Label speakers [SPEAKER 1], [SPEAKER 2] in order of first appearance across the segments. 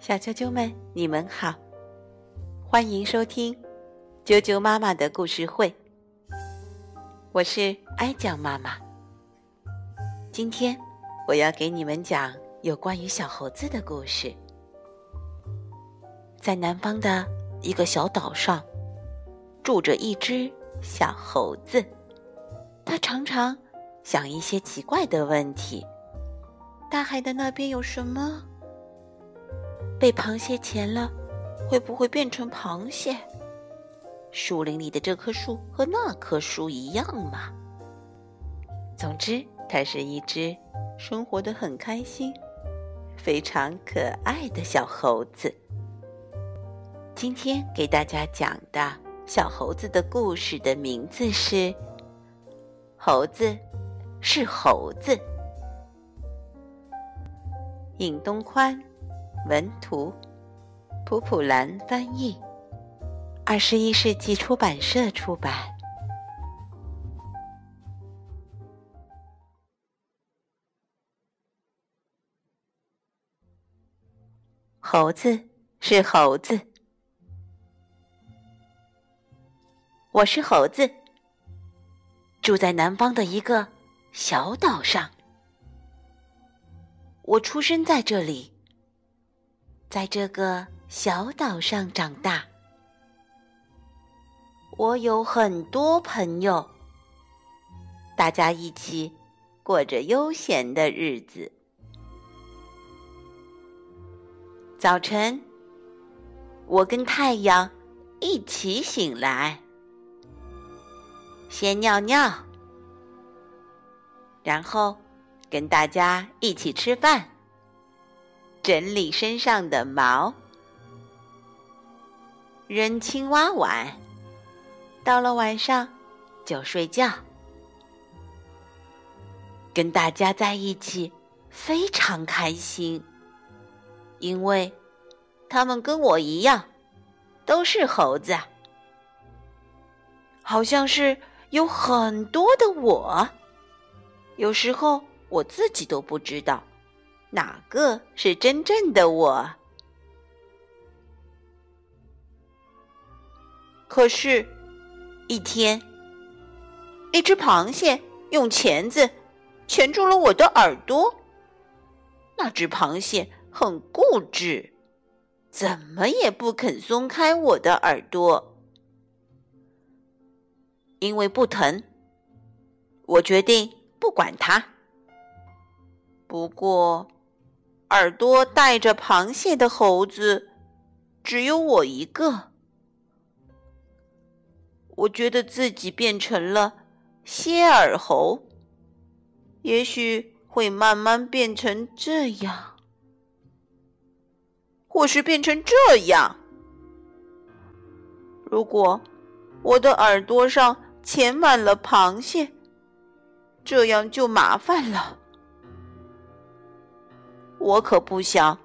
[SPEAKER 1] 小啾啾们，你们好，欢迎收听啾啾妈妈的故事会。我是哀酱妈妈。今天我要给你们讲有关于小猴子的故事。在南方的一个小岛上，住着一只小猴子，它常常想一些奇怪的问题：大海的那边有什么？被螃蟹钳了，会不会变成螃蟹？树林里的这棵树和那棵树一样吗？总之，它是一只生活的很开心、非常可爱的小猴子。今天给大家讲的小猴子的故事的名字是《猴子是猴子》，尹东宽。文图，普普兰翻译，二十一世纪出版社出版。猴子是猴子，我是猴子，住在南方的一个小岛上，我出生在这里。在这个小岛上长大，我有很多朋友，大家一起过着悠闲的日子。早晨，我跟太阳一起醒来，先尿尿，然后跟大家一起吃饭。整理身上的毛，扔青蛙碗。到了晚上就睡觉，跟大家在一起非常开心，因为他们跟我一样都是猴子，好像是有很多的我，有时候我自己都不知道。哪个是真正的我？可是，一天，一只螃蟹用钳子钳住了我的耳朵。那只螃蟹很固执，怎么也不肯松开我的耳朵。因为不疼，我决定不管它。不过。耳朵带着螃蟹的猴子，只有我一个。我觉得自己变成了蝎耳猴，也许会慢慢变成这样，或是变成这样。如果我的耳朵上钳满了螃蟹，这样就麻烦了。我可不想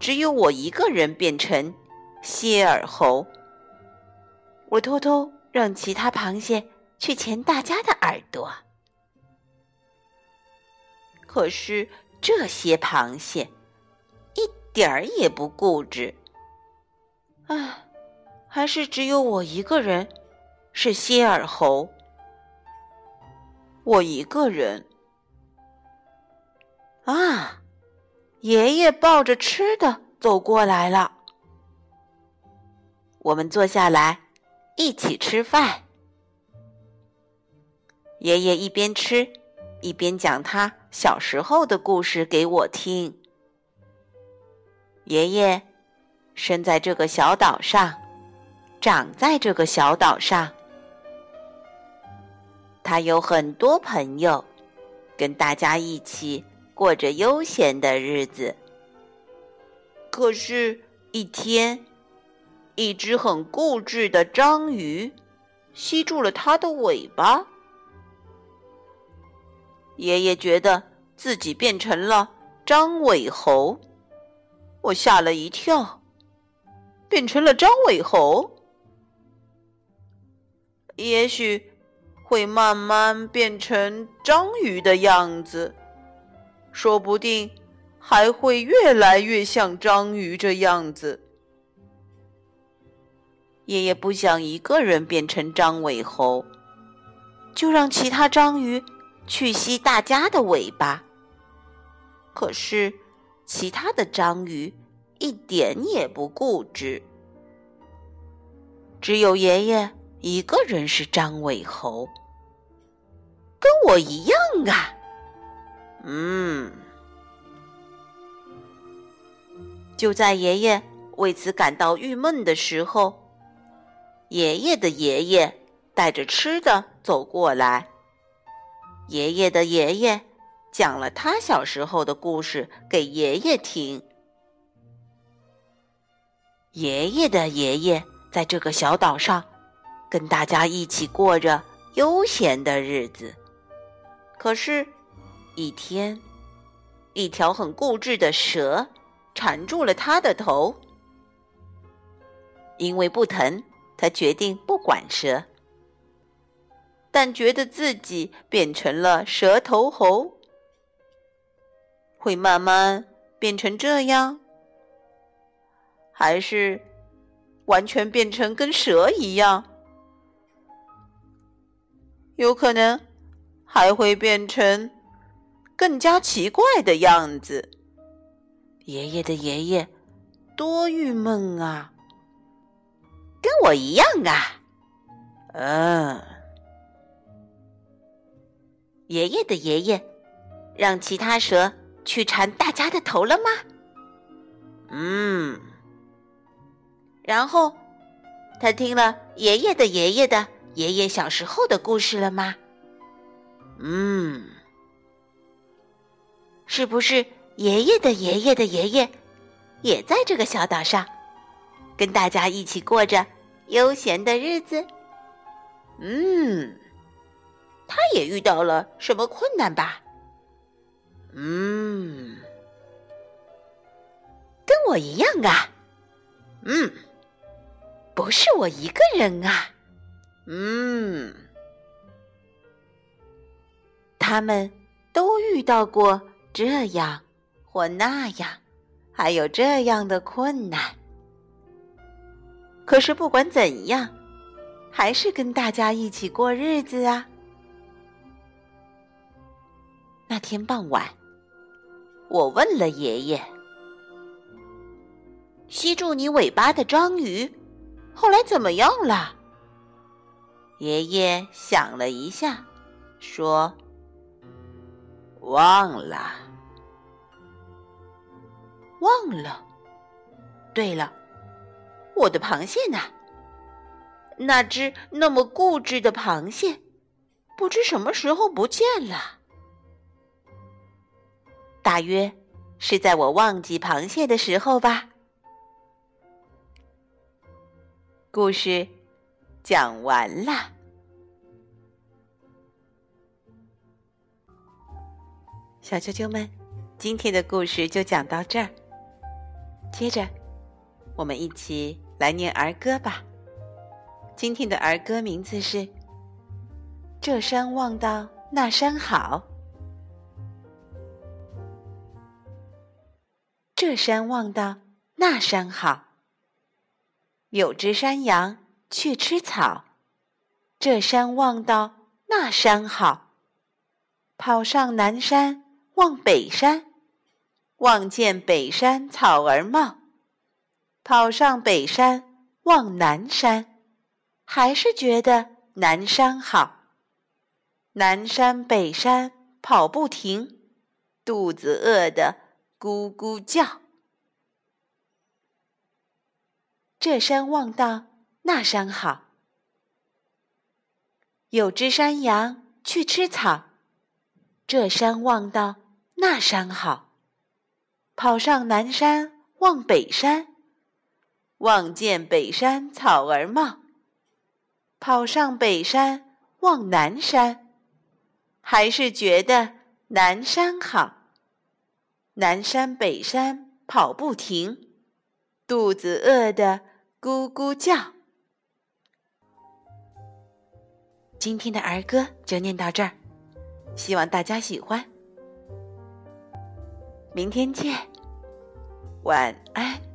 [SPEAKER 1] 只有我一个人变成蝎耳猴。我偷偷让其他螃蟹去钳大家的耳朵，可是这些螃蟹一点儿也不固执。啊，还是只有我一个人是蝎耳猴。我一个人啊。爷爷抱着吃的走过来了，我们坐下来一起吃饭。爷爷一边吃一边讲他小时候的故事给我听。爷爷生在这个小岛上，长在这个小岛上，他有很多朋友，跟大家一起。过着悠闲的日子，可是，一天，一只很固执的章鱼吸住了他的尾巴。爷爷觉得自己变成了张尾猴，我吓了一跳，变成了张尾猴，也许会慢慢变成章鱼的样子。说不定
[SPEAKER 2] 还会越来越像章鱼这样子。
[SPEAKER 1] 爷爷不想一个人变成张尾猴，就让其他章鱼去吸大家的尾巴。可是，其他的章鱼一点也不固执，只有爷爷一个人是张尾猴，跟我一样啊。嗯，就在爷爷为此感到郁闷的时候。爷爷的爷爷带着吃的走过来。爷爷的爷爷讲了他小时候的故事给爷爷听。爷爷的爷爷在这个小岛上跟大家一起过着悠闲的日子。可是，一天，一条很固执的蛇缠住了他的头，因为不疼。他决定不管蛇，但觉得自己变成了蛇头猴，会慢慢变成这样，还是完全变成跟蛇一样？有可能还会变成更加奇怪的样子。爷爷的爷爷多郁闷啊！跟我一样啊，嗯。爷爷的爷爷让其他蛇去缠大家的头了吗？嗯。然后他听了爷爷的爷爷的爷爷小时候的故事了吗？嗯。是不是爷爷的爷爷的爷爷也在这个小岛上？跟大家一起过着悠闲的日子。嗯，他也遇到了什么困难吧？嗯，跟我一样啊。嗯，不是我一个人啊。嗯，他们都遇到过这样或那样，还有这样的困难。可是不管怎样，还是跟大家一起过日子啊。那天傍晚，我问了爷爷：“吸住你尾巴的章鱼，后来怎么样了？”爷爷想了一下，说：“
[SPEAKER 2] 忘了，
[SPEAKER 1] 忘了。对了。”我的螃蟹呢？那只那么固执的螃蟹，不知什么时候不见了。大约是在我忘记螃蟹的时候吧。故事讲完了，小啾啾们，今天的故事就讲到这儿。接着，我们一起。来念儿歌吧。今天的儿歌名字是《这山望到那山好》。这山望到那山好，有只山羊去吃草。这山望到那山好，跑上南山望北山，望见北山草儿茂。跑上北山望南山，还是觉得南山好。南山北山跑不停，肚子饿得咕咕叫。这山望到那山好，有只山羊去吃草。这山望到那山好，跑上南山望北山。望见北山草儿茂，跑上北山望南山，还是觉得南山好。南山北山跑不停，肚子饿得咕咕叫。今天的儿歌就念到这儿，希望大家喜欢。明天见，晚安。